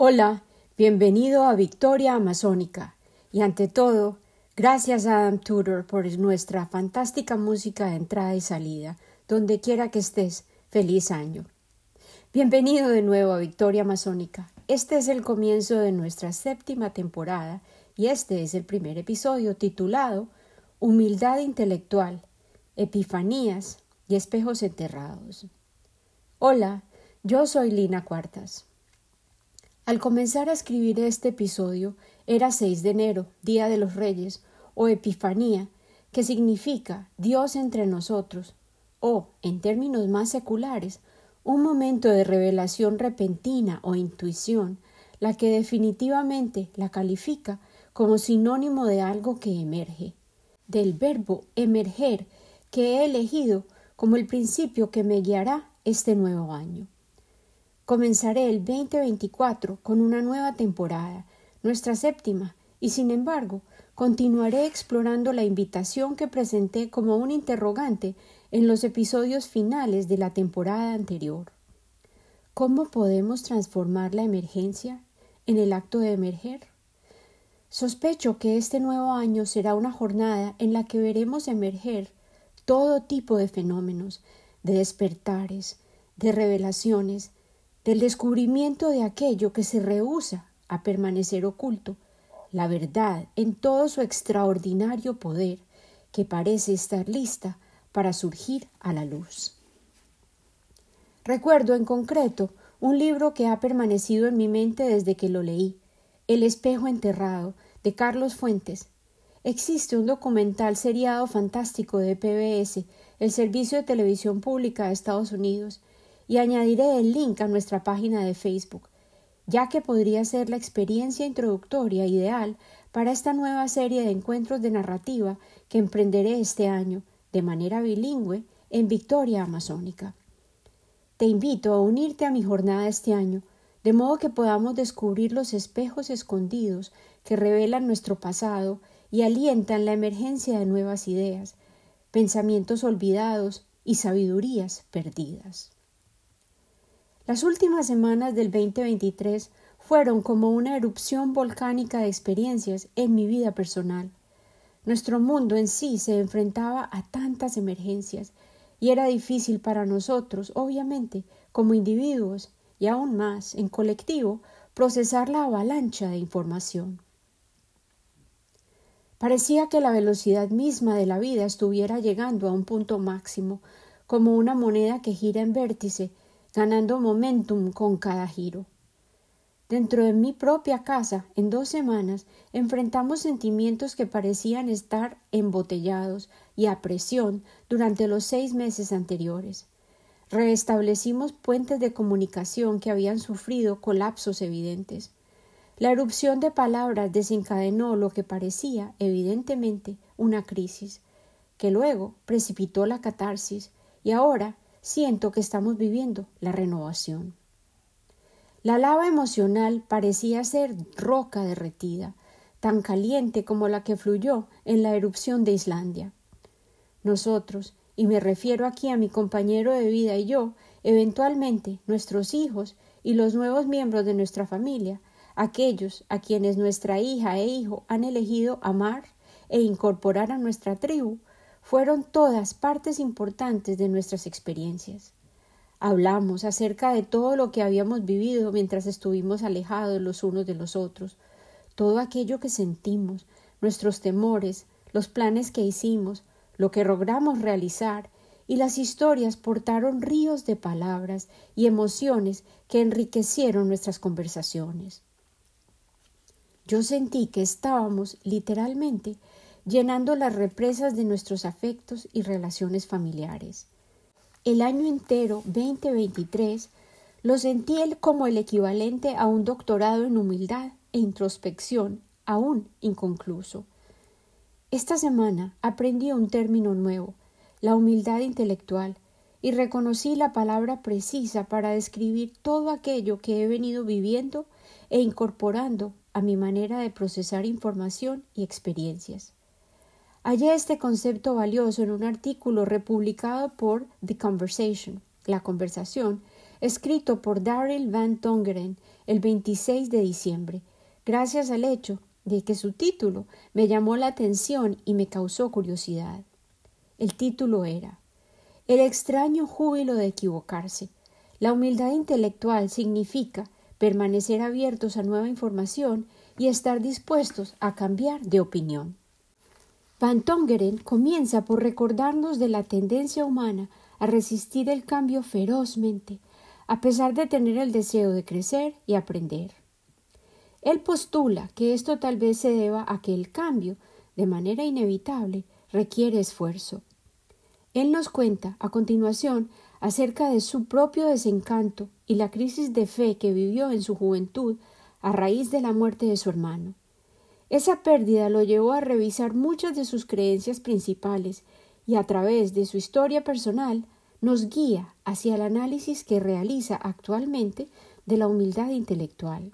Hola, bienvenido a Victoria Amazónica y ante todo, gracias a Adam Tudor por nuestra fantástica música de entrada y salida. Donde quiera que estés, feliz año. Bienvenido de nuevo a Victoria Amazónica. Este es el comienzo de nuestra séptima temporada y este es el primer episodio titulado Humildad intelectual, Epifanías y espejos enterrados. Hola, yo soy Lina Cuartas. Al comenzar a escribir este episodio era 6 de enero, Día de los Reyes, o Epifanía, que significa Dios entre nosotros, o, en términos más seculares, un momento de revelación repentina o intuición, la que definitivamente la califica como sinónimo de algo que emerge, del verbo emerger que he elegido como el principio que me guiará este nuevo año. Comenzaré el 2024 con una nueva temporada, nuestra séptima, y sin embargo, continuaré explorando la invitación que presenté como un interrogante en los episodios finales de la temporada anterior. ¿Cómo podemos transformar la emergencia en el acto de emerger? Sospecho que este nuevo año será una jornada en la que veremos emerger todo tipo de fenómenos, de despertares, de revelaciones, del descubrimiento de aquello que se rehúsa a permanecer oculto, la verdad en todo su extraordinario poder que parece estar lista para surgir a la luz. Recuerdo en concreto un libro que ha permanecido en mi mente desde que lo leí, El espejo enterrado, de Carlos Fuentes. Existe un documental seriado fantástico de PBS, el Servicio de Televisión Pública de Estados Unidos, y añadiré el link a nuestra página de Facebook, ya que podría ser la experiencia introductoria ideal para esta nueva serie de encuentros de narrativa que emprenderé este año, de manera bilingüe, en Victoria Amazónica. Te invito a unirte a mi jornada este año, de modo que podamos descubrir los espejos escondidos que revelan nuestro pasado y alientan la emergencia de nuevas ideas, pensamientos olvidados y sabidurías perdidas. Las últimas semanas del 2023 fueron como una erupción volcánica de experiencias en mi vida personal. Nuestro mundo en sí se enfrentaba a tantas emergencias y era difícil para nosotros, obviamente, como individuos y aún más en colectivo, procesar la avalancha de información. Parecía que la velocidad misma de la vida estuviera llegando a un punto máximo, como una moneda que gira en vértice ganando momentum con cada giro. Dentro de mi propia casa, en dos semanas, enfrentamos sentimientos que parecían estar embotellados y a presión durante los seis meses anteriores. Restablecimos puentes de comunicación que habían sufrido colapsos evidentes. La erupción de palabras desencadenó lo que parecía, evidentemente, una crisis, que luego precipitó la catarsis, y ahora siento que estamos viviendo la renovación. La lava emocional parecía ser roca derretida, tan caliente como la que fluyó en la erupción de Islandia. Nosotros, y me refiero aquí a mi compañero de vida y yo, eventualmente nuestros hijos y los nuevos miembros de nuestra familia, aquellos a quienes nuestra hija e hijo han elegido amar e incorporar a nuestra tribu, fueron todas partes importantes de nuestras experiencias. Hablamos acerca de todo lo que habíamos vivido mientras estuvimos alejados los unos de los otros, todo aquello que sentimos, nuestros temores, los planes que hicimos, lo que logramos realizar, y las historias portaron ríos de palabras y emociones que enriquecieron nuestras conversaciones. Yo sentí que estábamos literalmente llenando las represas de nuestros afectos y relaciones familiares. El año entero 2023 lo sentí como el equivalente a un doctorado en humildad e introspección aún inconcluso. Esta semana aprendí un término nuevo, la humildad intelectual, y reconocí la palabra precisa para describir todo aquello que he venido viviendo e incorporando a mi manera de procesar información y experiencias. Hallé este concepto valioso en un artículo republicado por The Conversation, la conversación, escrito por Daryl Van Tongeren el 26 de diciembre, gracias al hecho de que su título me llamó la atención y me causó curiosidad. El título era El extraño júbilo de equivocarse. La humildad intelectual significa permanecer abiertos a nueva información y estar dispuestos a cambiar de opinión. Van Tongeren comienza por recordarnos de la tendencia humana a resistir el cambio ferozmente, a pesar de tener el deseo de crecer y aprender. Él postula que esto tal vez se deba a que el cambio, de manera inevitable, requiere esfuerzo. Él nos cuenta, a continuación, acerca de su propio desencanto y la crisis de fe que vivió en su juventud a raíz de la muerte de su hermano. Esa pérdida lo llevó a revisar muchas de sus creencias principales y a través de su historia personal nos guía hacia el análisis que realiza actualmente de la humildad intelectual.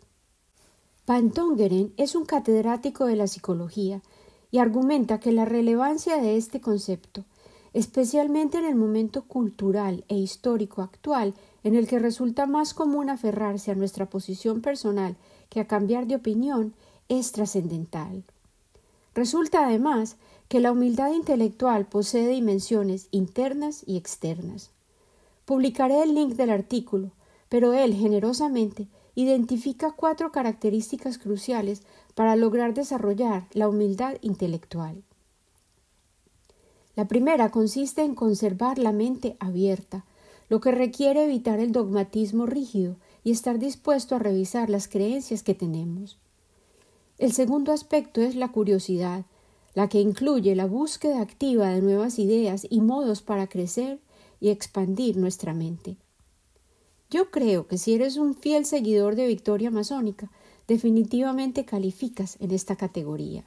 Pantongeren es un catedrático de la psicología y argumenta que la relevancia de este concepto, especialmente en el momento cultural e histórico actual en el que resulta más común aferrarse a nuestra posición personal que a cambiar de opinión, es trascendental. Resulta además que la humildad intelectual posee dimensiones internas y externas. Publicaré el link del artículo, pero él generosamente identifica cuatro características cruciales para lograr desarrollar la humildad intelectual. La primera consiste en conservar la mente abierta, lo que requiere evitar el dogmatismo rígido y estar dispuesto a revisar las creencias que tenemos. El segundo aspecto es la curiosidad, la que incluye la búsqueda activa de nuevas ideas y modos para crecer y expandir nuestra mente. Yo creo que si eres un fiel seguidor de Victoria Masónica, definitivamente calificas en esta categoría.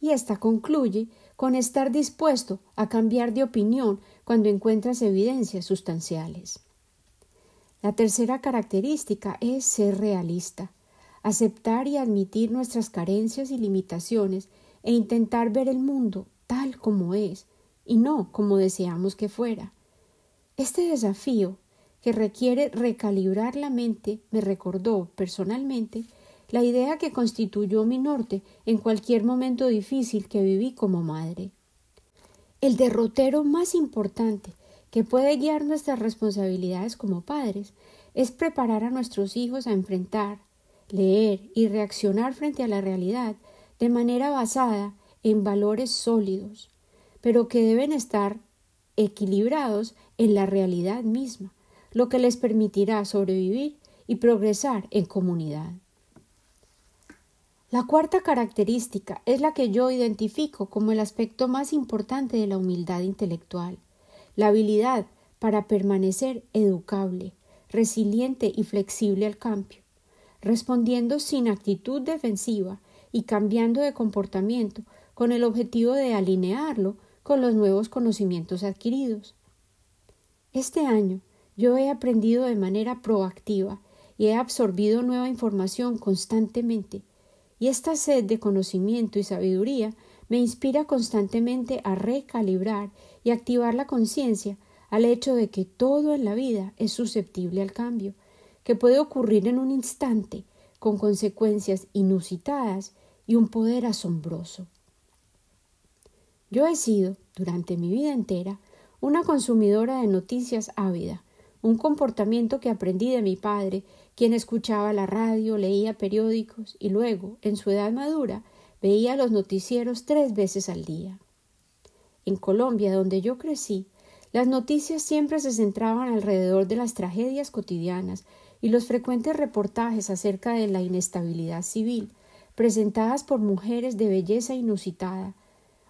Y esta concluye con estar dispuesto a cambiar de opinión cuando encuentras evidencias sustanciales. La tercera característica es ser realista, aceptar y admitir nuestras carencias y limitaciones e intentar ver el mundo tal como es y no como deseamos que fuera. Este desafío que requiere recalibrar la mente me recordó personalmente la idea que constituyó mi norte en cualquier momento difícil que viví como madre. El derrotero más importante que puede guiar nuestras responsabilidades como padres es preparar a nuestros hijos a enfrentar, leer y reaccionar frente a la realidad de manera basada en valores sólidos, pero que deben estar equilibrados en la realidad misma, lo que les permitirá sobrevivir y progresar en comunidad. La cuarta característica es la que yo identifico como el aspecto más importante de la humildad intelectual, la habilidad para permanecer educable, resiliente y flexible al cambio, respondiendo sin actitud defensiva y cambiando de comportamiento con el objetivo de alinearlo con los nuevos conocimientos adquiridos. Este año yo he aprendido de manera proactiva y he absorbido nueva información constantemente, y esta sed de conocimiento y sabiduría me inspira constantemente a recalibrar y activar la conciencia al hecho de que todo en la vida es susceptible al cambio, que puede ocurrir en un instante, con consecuencias inusitadas y un poder asombroso. Yo he sido, durante mi vida entera, una consumidora de noticias ávida, un comportamiento que aprendí de mi padre, quien escuchaba la radio, leía periódicos y luego, en su edad madura, veía los noticieros tres veces al día. En Colombia, donde yo crecí, las noticias siempre se centraban alrededor de las tragedias cotidianas y los frecuentes reportajes acerca de la inestabilidad civil, presentadas por mujeres de belleza inusitada,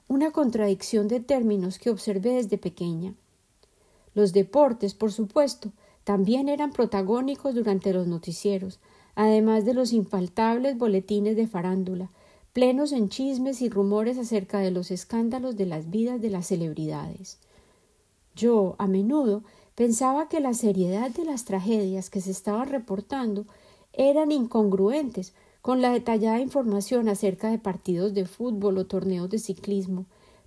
una contradicción de términos que observé desde pequeña. Los deportes, por supuesto, también eran protagónicos durante los noticieros, además de los infaltables boletines de farándula, plenos en chismes y rumores acerca de los escándalos de las vidas de las celebridades. Yo, a menudo, pensaba que la seriedad de las tragedias que se estaban reportando eran incongruentes con la detallada información acerca de partidos de fútbol o torneos de ciclismo,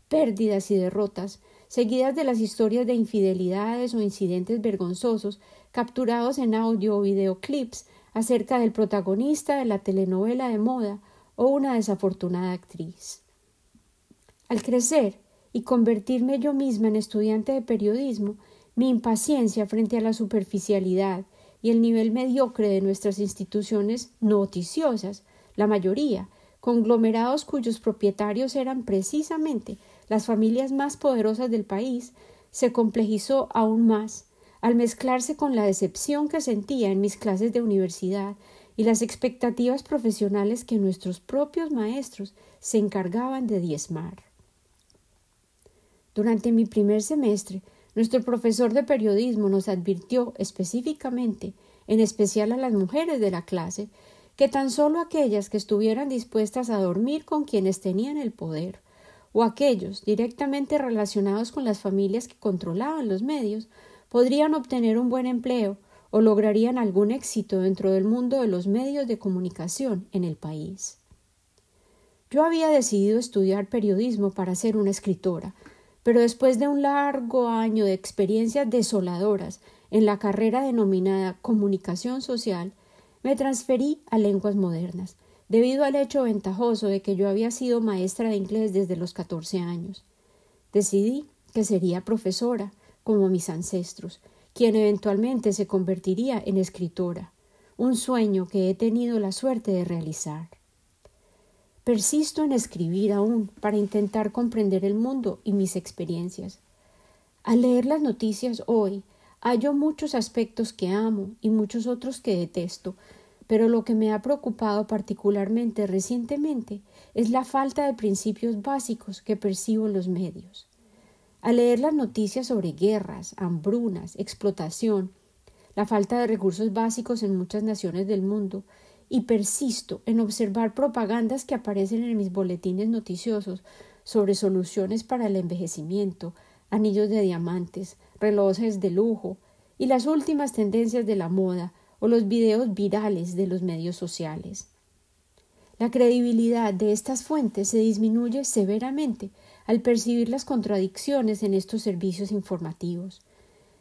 pérdidas y derrotas, seguidas de las historias de infidelidades o incidentes vergonzosos capturados en audio o videoclips acerca del protagonista de la telenovela de moda o una desafortunada actriz. Al crecer y convertirme yo misma en estudiante de periodismo, mi impaciencia frente a la superficialidad y el nivel mediocre de nuestras instituciones noticiosas, la mayoría, conglomerados cuyos propietarios eran precisamente las familias más poderosas del país, se complejizó aún más al mezclarse con la decepción que sentía en mis clases de universidad y las expectativas profesionales que nuestros propios maestros se encargaban de diezmar. Durante mi primer semestre, nuestro profesor de periodismo nos advirtió específicamente, en especial a las mujeres de la clase, que tan solo aquellas que estuvieran dispuestas a dormir con quienes tenían el poder, o aquellos directamente relacionados con las familias que controlaban los medios, podrían obtener un buen empleo o lograrían algún éxito dentro del mundo de los medios de comunicación en el país. Yo había decidido estudiar periodismo para ser una escritora, pero después de un largo año de experiencias desoladoras en la carrera denominada comunicación social, me transferí a lenguas modernas, debido al hecho ventajoso de que yo había sido maestra de inglés desde los catorce años. Decidí que sería profesora, como mis ancestros, quien eventualmente se convertiría en escritora, un sueño que he tenido la suerte de realizar. Persisto en escribir aún para intentar comprender el mundo y mis experiencias. Al leer las noticias hoy, hallo muchos aspectos que amo y muchos otros que detesto, pero lo que me ha preocupado particularmente recientemente es la falta de principios básicos que percibo en los medios. Al leer las noticias sobre guerras, hambrunas, explotación, la falta de recursos básicos en muchas naciones del mundo, y persisto en observar propagandas que aparecen en mis boletines noticiosos sobre soluciones para el envejecimiento, anillos de diamantes, relojes de lujo y las últimas tendencias de la moda, o los videos virales de los medios sociales. La credibilidad de estas fuentes se disminuye severamente al percibir las contradicciones en estos servicios informativos.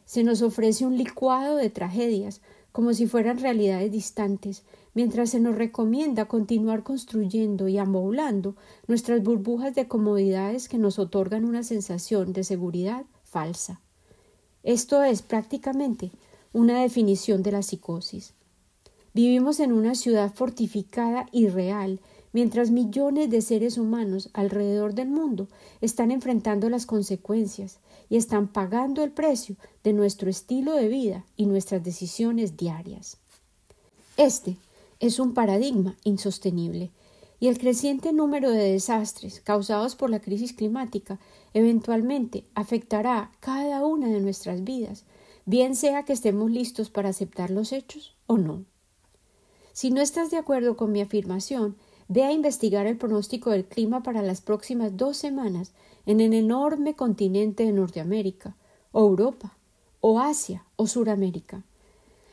Se nos ofrece un licuado de tragedias como si fueran realidades distantes, mientras se nos recomienda continuar construyendo y amoblando nuestras burbujas de comodidades que nos otorgan una sensación de seguridad falsa. Esto es prácticamente una definición de la psicosis. Vivimos en una ciudad fortificada y real, mientras millones de seres humanos alrededor del mundo están enfrentando las consecuencias y están pagando el precio de nuestro estilo de vida y nuestras decisiones diarias. Este es un paradigma insostenible y el creciente número de desastres causados por la crisis climática eventualmente afectará cada una de nuestras vidas bien sea que estemos listos para aceptar los hechos o no. Si no estás de acuerdo con mi afirmación, ve a investigar el pronóstico del clima para las próximas dos semanas en el enorme continente de Norteamérica, o Europa, o Asia, o Suramérica.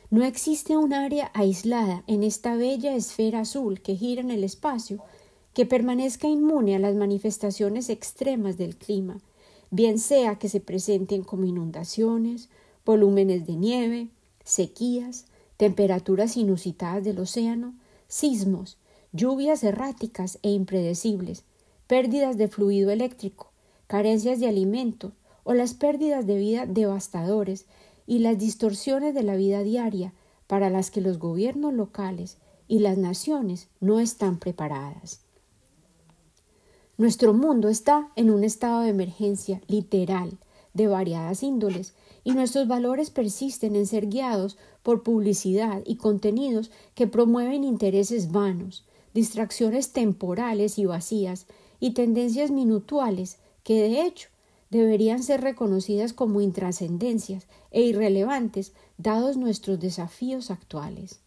No existe un área aislada en esta bella esfera azul que gira en el espacio que permanezca inmune a las manifestaciones extremas del clima, bien sea que se presenten como inundaciones, volúmenes de nieve, sequías, temperaturas inusitadas del océano, sismos, lluvias erráticas e impredecibles, pérdidas de fluido eléctrico, carencias de alimento o las pérdidas de vida devastadores y las distorsiones de la vida diaria para las que los gobiernos locales y las naciones no están preparadas. Nuestro mundo está en un estado de emergencia literal de variadas índoles y nuestros valores persisten en ser guiados por publicidad y contenidos que promueven intereses vanos, distracciones temporales y vacías y tendencias minutuales que de hecho deberían ser reconocidas como intrascendencias e irrelevantes dados nuestros desafíos actuales.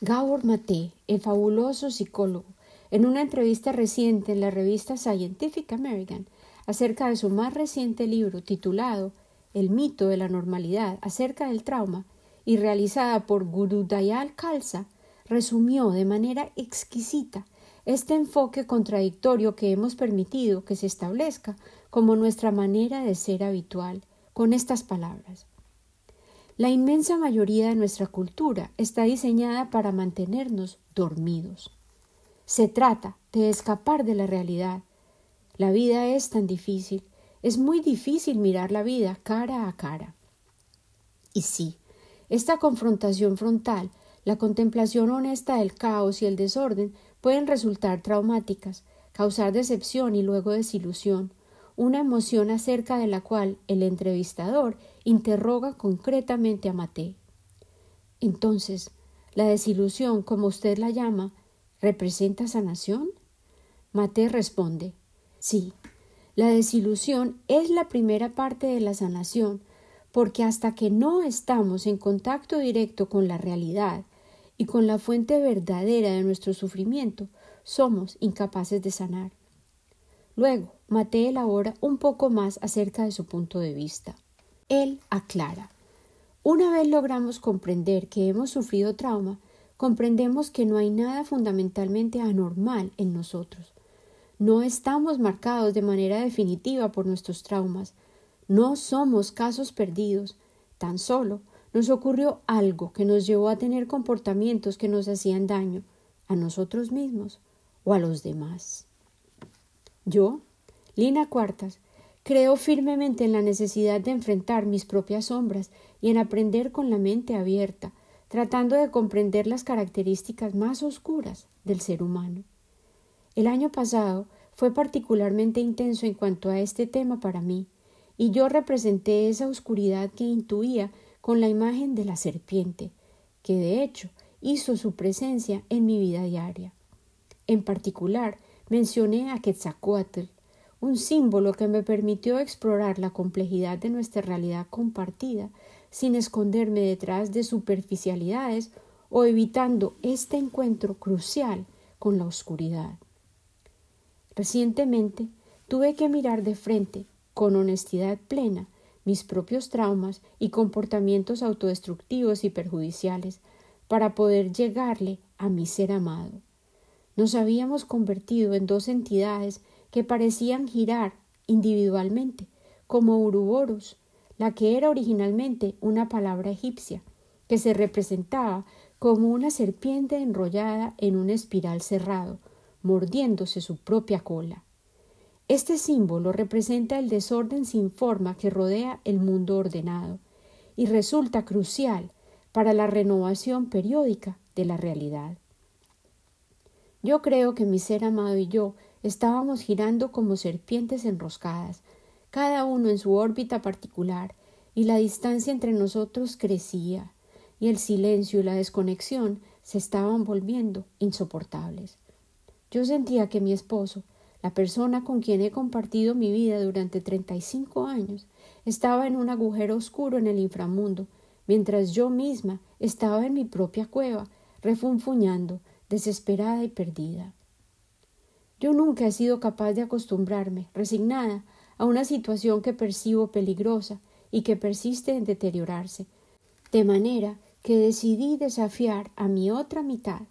Gabor Mate, el fabuloso psicólogo, en una entrevista reciente en la revista Scientific American acerca de su más reciente libro titulado el mito de la normalidad acerca del trauma y realizada por Guru Dayal Khalsa, resumió de manera exquisita este enfoque contradictorio que hemos permitido que se establezca como nuestra manera de ser habitual, con estas palabras. La inmensa mayoría de nuestra cultura está diseñada para mantenernos dormidos. Se trata de escapar de la realidad. La vida es tan difícil, es muy difícil mirar la vida cara a cara. Y sí, esta confrontación frontal, la contemplación honesta del caos y el desorden pueden resultar traumáticas, causar decepción y luego desilusión, una emoción acerca de la cual el entrevistador interroga concretamente a Mate. Entonces, la desilusión, como usted la llama, ¿representa sanación? Mate responde Sí, la desilusión es la primera parte de la sanación, porque hasta que no estamos en contacto directo con la realidad y con la fuente verdadera de nuestro sufrimiento, somos incapaces de sanar. Luego, Mate elabora un poco más acerca de su punto de vista. Él aclara Una vez logramos comprender que hemos sufrido trauma, comprendemos que no hay nada fundamentalmente anormal en nosotros. No estamos marcados de manera definitiva por nuestros traumas. No somos casos perdidos. Tan solo nos ocurrió algo que nos llevó a tener comportamientos que nos hacían daño a nosotros mismos o a los demás. Yo, Lina Cuartas, creo firmemente en la necesidad de enfrentar mis propias sombras y en aprender con la mente abierta, tratando de comprender las características más oscuras del ser humano. El año pasado fue particularmente intenso en cuanto a este tema para mí, y yo representé esa oscuridad que intuía con la imagen de la serpiente, que de hecho hizo su presencia en mi vida diaria. En particular, mencioné a Quetzalcoatl, un símbolo que me permitió explorar la complejidad de nuestra realidad compartida sin esconderme detrás de superficialidades o evitando este encuentro crucial con la oscuridad. Recientemente tuve que mirar de frente, con honestidad plena, mis propios traumas y comportamientos autodestructivos y perjudiciales para poder llegarle a mi ser amado. Nos habíamos convertido en dos entidades que parecían girar individualmente, como Uruboros, la que era originalmente una palabra egipcia, que se representaba como una serpiente enrollada en un espiral cerrado, mordiéndose su propia cola. Este símbolo representa el desorden sin forma que rodea el mundo ordenado y resulta crucial para la renovación periódica de la realidad. Yo creo que mi ser amado y yo Estábamos girando como serpientes enroscadas, cada uno en su órbita particular, y la distancia entre nosotros crecía, y el silencio y la desconexión se estaban volviendo insoportables. Yo sentía que mi esposo, la persona con quien he compartido mi vida durante treinta y cinco años, estaba en un agujero oscuro en el inframundo, mientras yo misma estaba en mi propia cueva, refunfuñando, desesperada y perdida. Yo nunca he sido capaz de acostumbrarme, resignada, a una situación que percibo peligrosa y que persiste en deteriorarse, de manera que decidí desafiar a mi otra mitad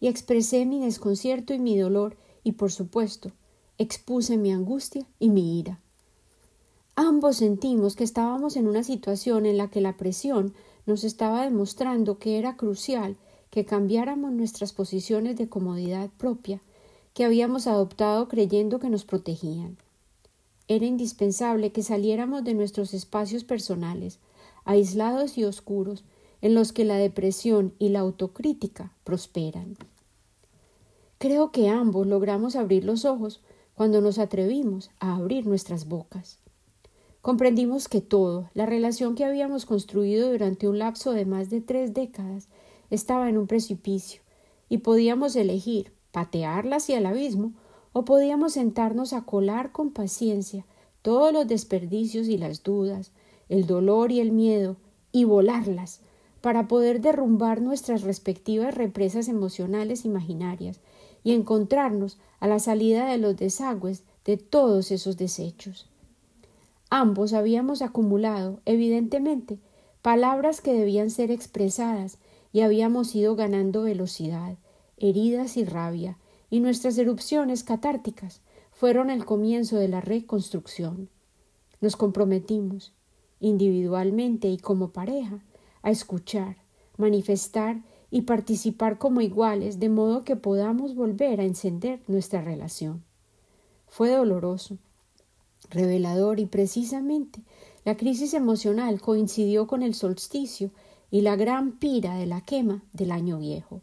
y expresé mi desconcierto y mi dolor y, por supuesto, expuse mi angustia y mi ira. Ambos sentimos que estábamos en una situación en la que la presión nos estaba demostrando que era crucial que cambiáramos nuestras posiciones de comodidad propia que habíamos adoptado creyendo que nos protegían. Era indispensable que saliéramos de nuestros espacios personales, aislados y oscuros, en los que la depresión y la autocrítica prosperan. Creo que ambos logramos abrir los ojos cuando nos atrevimos a abrir nuestras bocas. Comprendimos que todo, la relación que habíamos construido durante un lapso de más de tres décadas, estaba en un precipicio, y podíamos elegir patearla hacia el abismo, o podíamos sentarnos a colar con paciencia todos los desperdicios y las dudas, el dolor y el miedo, y volarlas, para poder derrumbar nuestras respectivas represas emocionales imaginarias y encontrarnos a la salida de los desagües de todos esos desechos. Ambos habíamos acumulado, evidentemente, palabras que debían ser expresadas y habíamos ido ganando velocidad, heridas y rabia, y nuestras erupciones catárticas fueron el comienzo de la reconstrucción. Nos comprometimos, individualmente y como pareja, a escuchar, manifestar y participar como iguales, de modo que podamos volver a encender nuestra relación. Fue doloroso, revelador y precisamente la crisis emocional coincidió con el solsticio y la gran pira de la quema del año viejo.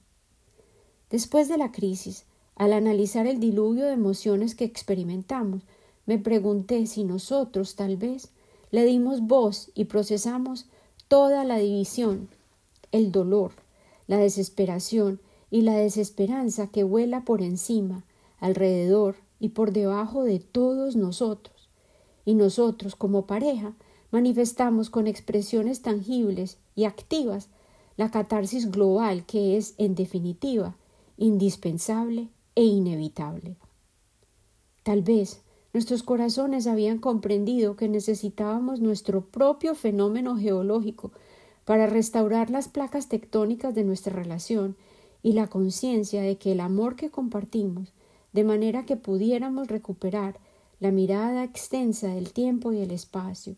Después de la crisis, al analizar el diluvio de emociones que experimentamos, me pregunté si nosotros tal vez le dimos voz y procesamos toda la división, el dolor, la desesperación y la desesperanza que vuela por encima, alrededor y por debajo de todos nosotros. Y nosotros, como pareja, manifestamos con expresiones tangibles y activas la catarsis global que es, en definitiva, indispensable e inevitable. Tal vez nuestros corazones habían comprendido que necesitábamos nuestro propio fenómeno geológico para restaurar las placas tectónicas de nuestra relación y la conciencia de que el amor que compartimos, de manera que pudiéramos recuperar la mirada extensa del tiempo y el espacio,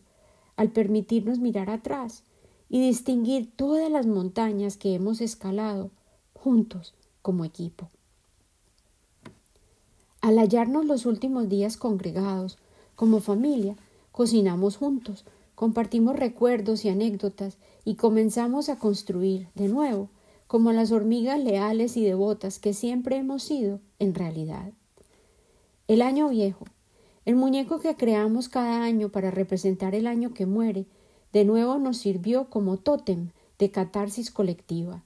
al permitirnos mirar atrás y distinguir todas las montañas que hemos escalado juntos como equipo. Al hallarnos los últimos días congregados, como familia, cocinamos juntos, compartimos recuerdos y anécdotas y comenzamos a construir de nuevo, como las hormigas leales y devotas que siempre hemos sido en realidad. El año viejo, el muñeco que creamos cada año para representar el año que muere, de nuevo nos sirvió como tótem de catarsis colectiva.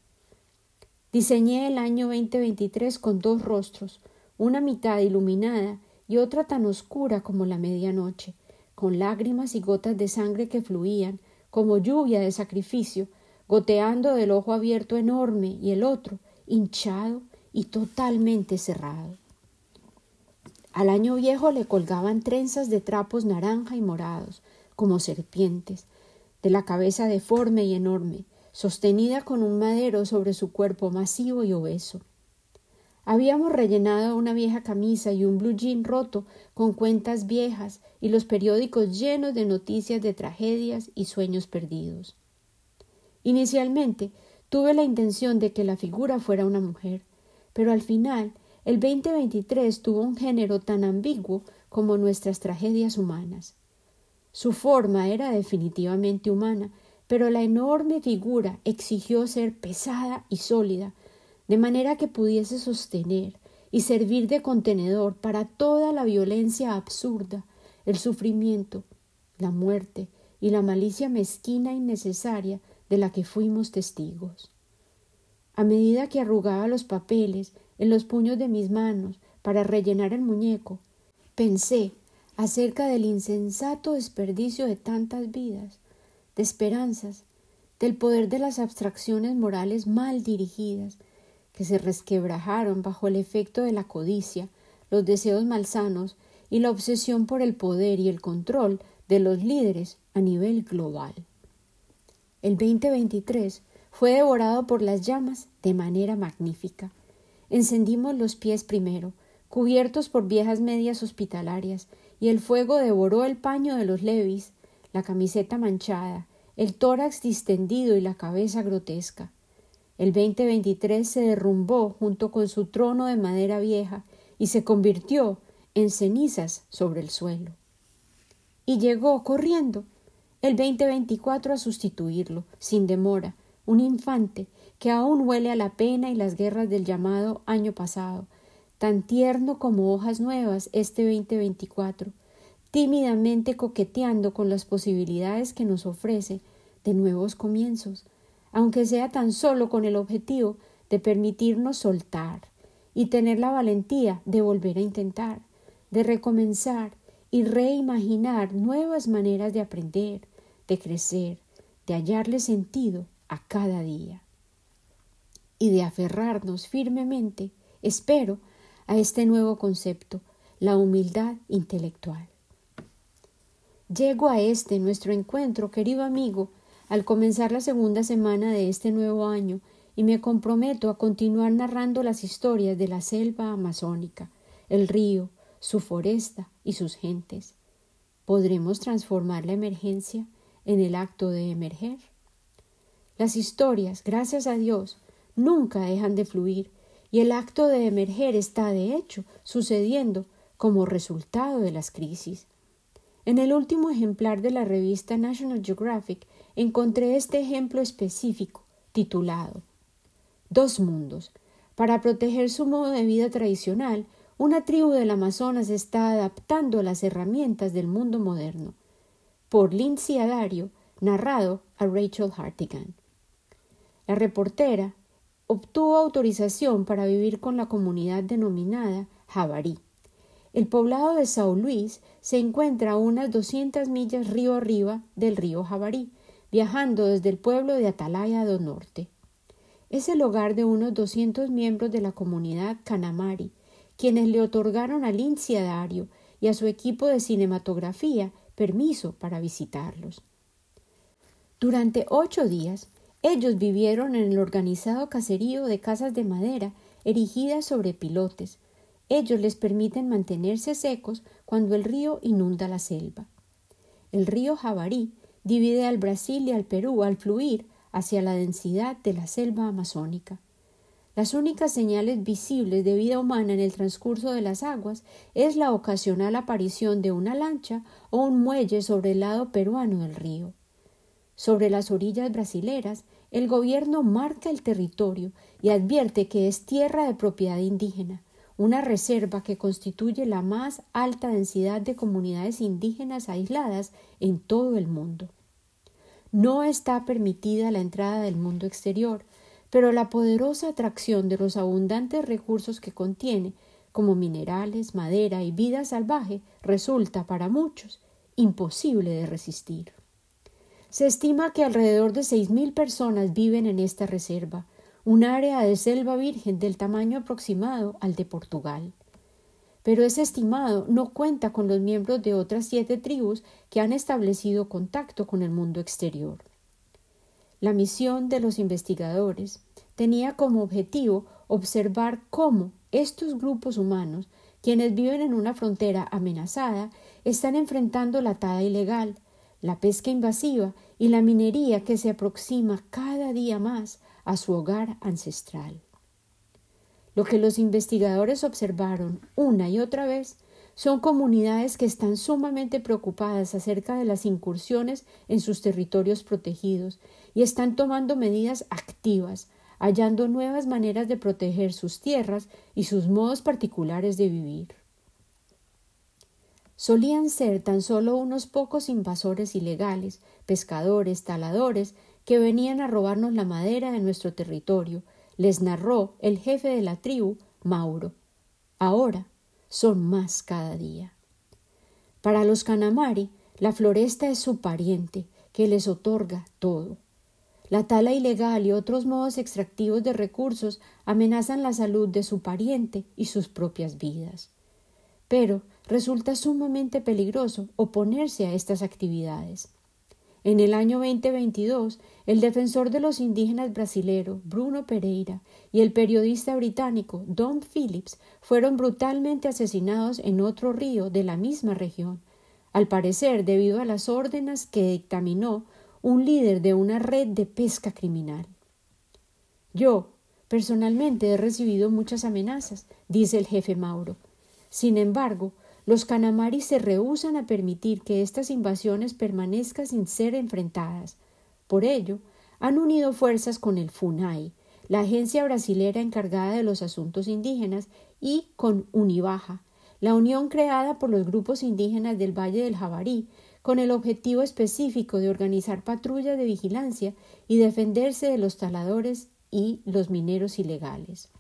Diseñé el año 2023 con dos rostros, una mitad iluminada y otra tan oscura como la medianoche, con lágrimas y gotas de sangre que fluían, como lluvia de sacrificio, goteando del ojo abierto enorme y el otro, hinchado y totalmente cerrado. Al año viejo le colgaban trenzas de trapos naranja y morados, como serpientes, de la cabeza deforme y enorme, sostenida con un madero sobre su cuerpo masivo y obeso. Habíamos rellenado una vieja camisa y un blue jean roto con cuentas viejas y los periódicos llenos de noticias de tragedias y sueños perdidos. Inicialmente tuve la intención de que la figura fuera una mujer, pero al final el 2023 tuvo un género tan ambiguo como nuestras tragedias humanas. Su forma era definitivamente humana, pero la enorme figura exigió ser pesada y sólida, de manera que pudiese sostener y servir de contenedor para toda la violencia absurda, el sufrimiento, la muerte y la malicia mezquina innecesaria de la que fuimos testigos. A medida que arrugaba los papeles en los puños de mis manos para rellenar el muñeco, pensé acerca del insensato desperdicio de tantas vidas, de esperanzas, del poder de las abstracciones morales mal dirigidas, que se resquebrajaron bajo el efecto de la codicia, los deseos malsanos y la obsesión por el poder y el control de los líderes a nivel global. El 2023 fue devorado por las llamas de manera magnífica. Encendimos los pies primero, cubiertos por viejas medias hospitalarias, y el fuego devoró el paño de los levis, la camiseta manchada, el tórax distendido y la cabeza grotesca. El 2023 se derrumbó junto con su trono de madera vieja y se convirtió en cenizas sobre el suelo. Y llegó corriendo el 2024 a sustituirlo, sin demora, un infante que aún huele a la pena y las guerras del llamado año pasado, tan tierno como hojas nuevas este 2024, tímidamente coqueteando con las posibilidades que nos ofrece de nuevos comienzos, aunque sea tan solo con el objetivo de permitirnos soltar y tener la valentía de volver a intentar, de recomenzar y reimaginar nuevas maneras de aprender, de crecer, de hallarle sentido a cada día y de aferrarnos firmemente, espero, a este nuevo concepto, la humildad intelectual. Llego a este nuestro encuentro, querido amigo, al comenzar la segunda semana de este nuevo año y me comprometo a continuar narrando las historias de la selva amazónica, el río, su foresta y sus gentes. ¿Podremos transformar la emergencia en el acto de emerger? Las historias, gracias a Dios, nunca dejan de fluir y el acto de emerger está, de hecho, sucediendo como resultado de las crisis. En el último ejemplar de la revista National Geographic encontré este ejemplo específico, titulado Dos mundos. Para proteger su modo de vida tradicional, una tribu del Amazonas está adaptando las herramientas del mundo moderno. Por Lindsay Adario, narrado a Rachel Hartigan. La reportera obtuvo autorización para vivir con la comunidad denominada Jabarí. El poblado de Sao Luis se encuentra a unas 200 millas río arriba del río Jabarí, viajando desde el pueblo de Atalaya do Norte. Es el hogar de unos 200 miembros de la comunidad Canamari, quienes le otorgaron al Dario y a su equipo de cinematografía permiso para visitarlos. Durante ocho días, ellos vivieron en el organizado caserío de casas de madera erigidas sobre pilotes. Ellos les permiten mantenerse secos cuando el río inunda la selva. El río Jabarí divide al Brasil y al Perú al fluir hacia la densidad de la selva amazónica. Las únicas señales visibles de vida humana en el transcurso de las aguas es la ocasional aparición de una lancha o un muelle sobre el lado peruano del río. Sobre las orillas brasileras, el gobierno marca el territorio y advierte que es tierra de propiedad indígena, una reserva que constituye la más alta densidad de comunidades indígenas aisladas en todo el mundo. No está permitida la entrada del mundo exterior, pero la poderosa atracción de los abundantes recursos que contiene, como minerales, madera y vida salvaje, resulta para muchos imposible de resistir. Se estima que alrededor de seis mil personas viven en esta reserva, un área de selva virgen del tamaño aproximado al de Portugal. Pero ese estimado no cuenta con los miembros de otras siete tribus que han establecido contacto con el mundo exterior. La misión de los investigadores tenía como objetivo observar cómo estos grupos humanos, quienes viven en una frontera amenazada, están enfrentando la tada ilegal, la pesca invasiva y la minería que se aproxima cada día más a su hogar ancestral. Lo que los investigadores observaron una y otra vez son comunidades que están sumamente preocupadas acerca de las incursiones en sus territorios protegidos y están tomando medidas activas, hallando nuevas maneras de proteger sus tierras y sus modos particulares de vivir solían ser tan solo unos pocos invasores ilegales, pescadores, taladores, que venían a robarnos la madera de nuestro territorio, les narró el jefe de la tribu, Mauro. Ahora son más cada día. Para los Canamari, la floresta es su pariente, que les otorga todo. La tala ilegal y otros modos extractivos de recursos amenazan la salud de su pariente y sus propias vidas. Pero resulta sumamente peligroso oponerse a estas actividades. En el año 2022, el defensor de los indígenas brasilero Bruno Pereira y el periodista británico Don Phillips fueron brutalmente asesinados en otro río de la misma región, al parecer debido a las órdenes que dictaminó un líder de una red de pesca criminal. Yo, personalmente, he recibido muchas amenazas, dice el jefe Mauro. Sin embargo, los canamaris se rehúsan a permitir que estas invasiones permanezcan sin ser enfrentadas. Por ello, han unido fuerzas con el FUNAI, la agencia brasilera encargada de los asuntos indígenas, y con Unibaja, la unión creada por los grupos indígenas del Valle del Jabarí, con el objetivo específico de organizar patrullas de vigilancia y defenderse de los taladores y los mineros ilegales.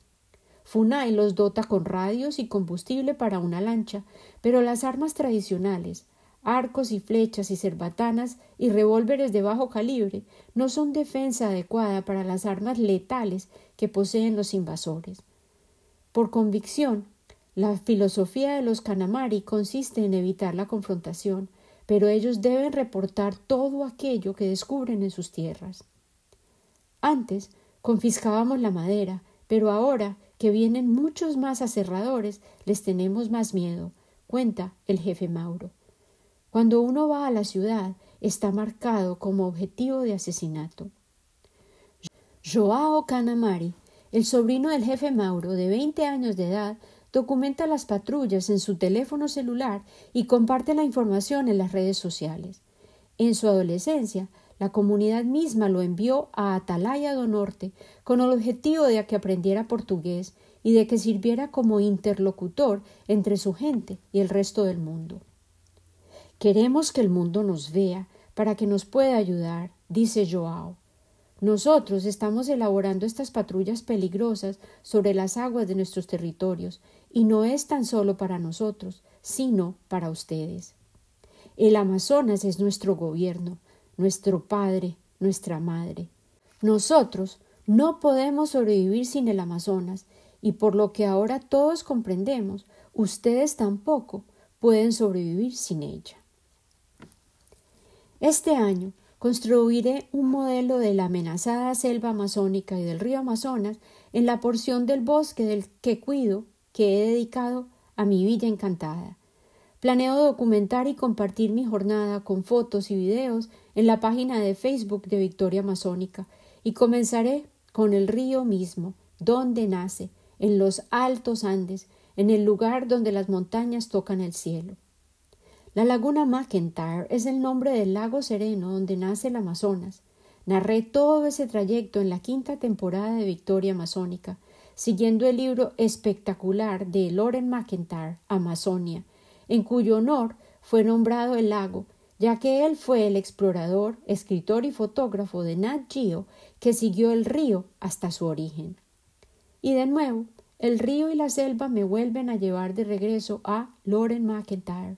Funai los dota con radios y combustible para una lancha, pero las armas tradicionales, arcos y flechas y cerbatanas y revólveres de bajo calibre no son defensa adecuada para las armas letales que poseen los invasores. Por convicción, la filosofía de los Kanamari consiste en evitar la confrontación, pero ellos deben reportar todo aquello que descubren en sus tierras. Antes, confiscábamos la madera, pero ahora que vienen muchos más aserradores, les tenemos más miedo, cuenta el jefe Mauro. Cuando uno va a la ciudad, está marcado como objetivo de asesinato. Joao Canamari, el sobrino del jefe Mauro, de veinte años de edad, documenta las patrullas en su teléfono celular y comparte la información en las redes sociales. En su adolescencia, la comunidad misma lo envió a Atalaya do Norte con el objetivo de que aprendiera portugués y de que sirviera como interlocutor entre su gente y el resto del mundo. Queremos que el mundo nos vea para que nos pueda ayudar, dice Joao. Nosotros estamos elaborando estas patrullas peligrosas sobre las aguas de nuestros territorios, y no es tan solo para nosotros, sino para ustedes. El Amazonas es nuestro gobierno, nuestro padre, nuestra madre. Nosotros no podemos sobrevivir sin el Amazonas, y por lo que ahora todos comprendemos, ustedes tampoco pueden sobrevivir sin ella. Este año construiré un modelo de la amenazada selva amazónica y del río Amazonas en la porción del bosque del que cuido que he dedicado a mi villa encantada. Planeo documentar y compartir mi jornada con fotos y videos en la página de Facebook de Victoria Amazónica y comenzaré con el río mismo, donde nace, en los altos Andes, en el lugar donde las montañas tocan el cielo. La laguna McIntyre es el nombre del lago sereno donde nace el Amazonas. Narré todo ese trayecto en la quinta temporada de Victoria Amazónica, siguiendo el libro espectacular de Loren McIntyre, Amazonia, en cuyo honor fue nombrado el lago, ya que él fue el explorador, escritor y fotógrafo de Nat Geo que siguió el río hasta su origen. Y de nuevo, el río y la selva me vuelven a llevar de regreso a Loren McIntyre,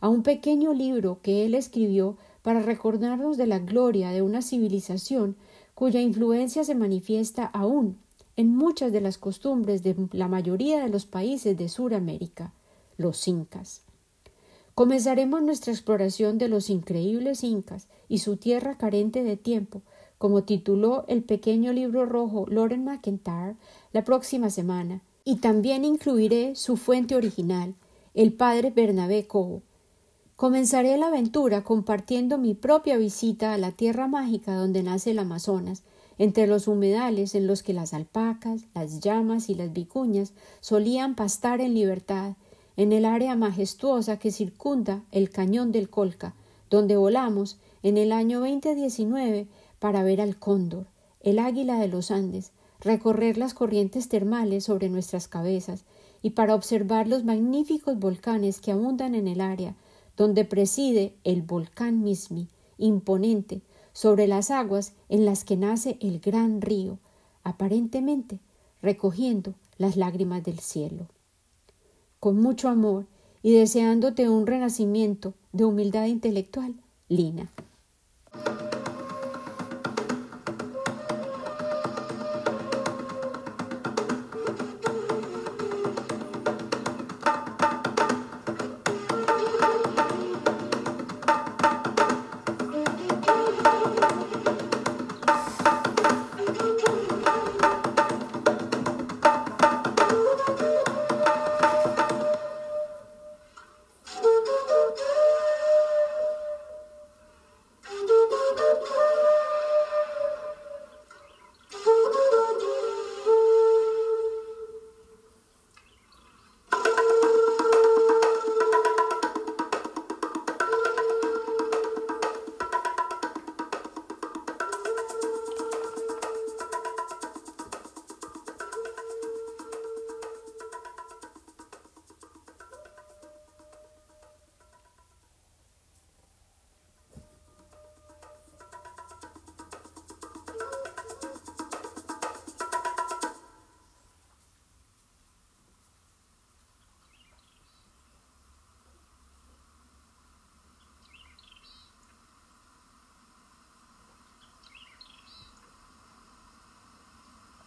a un pequeño libro que él escribió para recordarnos de la gloria de una civilización cuya influencia se manifiesta aún en muchas de las costumbres de la mayoría de los países de Suramérica los incas. Comenzaremos nuestra exploración de los increíbles incas y su tierra carente de tiempo, como tituló el pequeño libro rojo Loren McIntyre la próxima semana, y también incluiré su fuente original, el padre Bernabé Cobo. Comenzaré la aventura compartiendo mi propia visita a la tierra mágica donde nace el Amazonas, entre los humedales en los que las alpacas, las llamas y las vicuñas solían pastar en libertad en el área majestuosa que circunda el cañón del Colca, donde volamos en el año 2019 para ver al cóndor, el águila de los Andes, recorrer las corrientes termales sobre nuestras cabezas y para observar los magníficos volcanes que abundan en el área, donde preside el volcán Mismi, imponente, sobre las aguas en las que nace el gran río, aparentemente recogiendo las lágrimas del cielo con mucho amor y deseándote un renacimiento de humildad intelectual, Lina.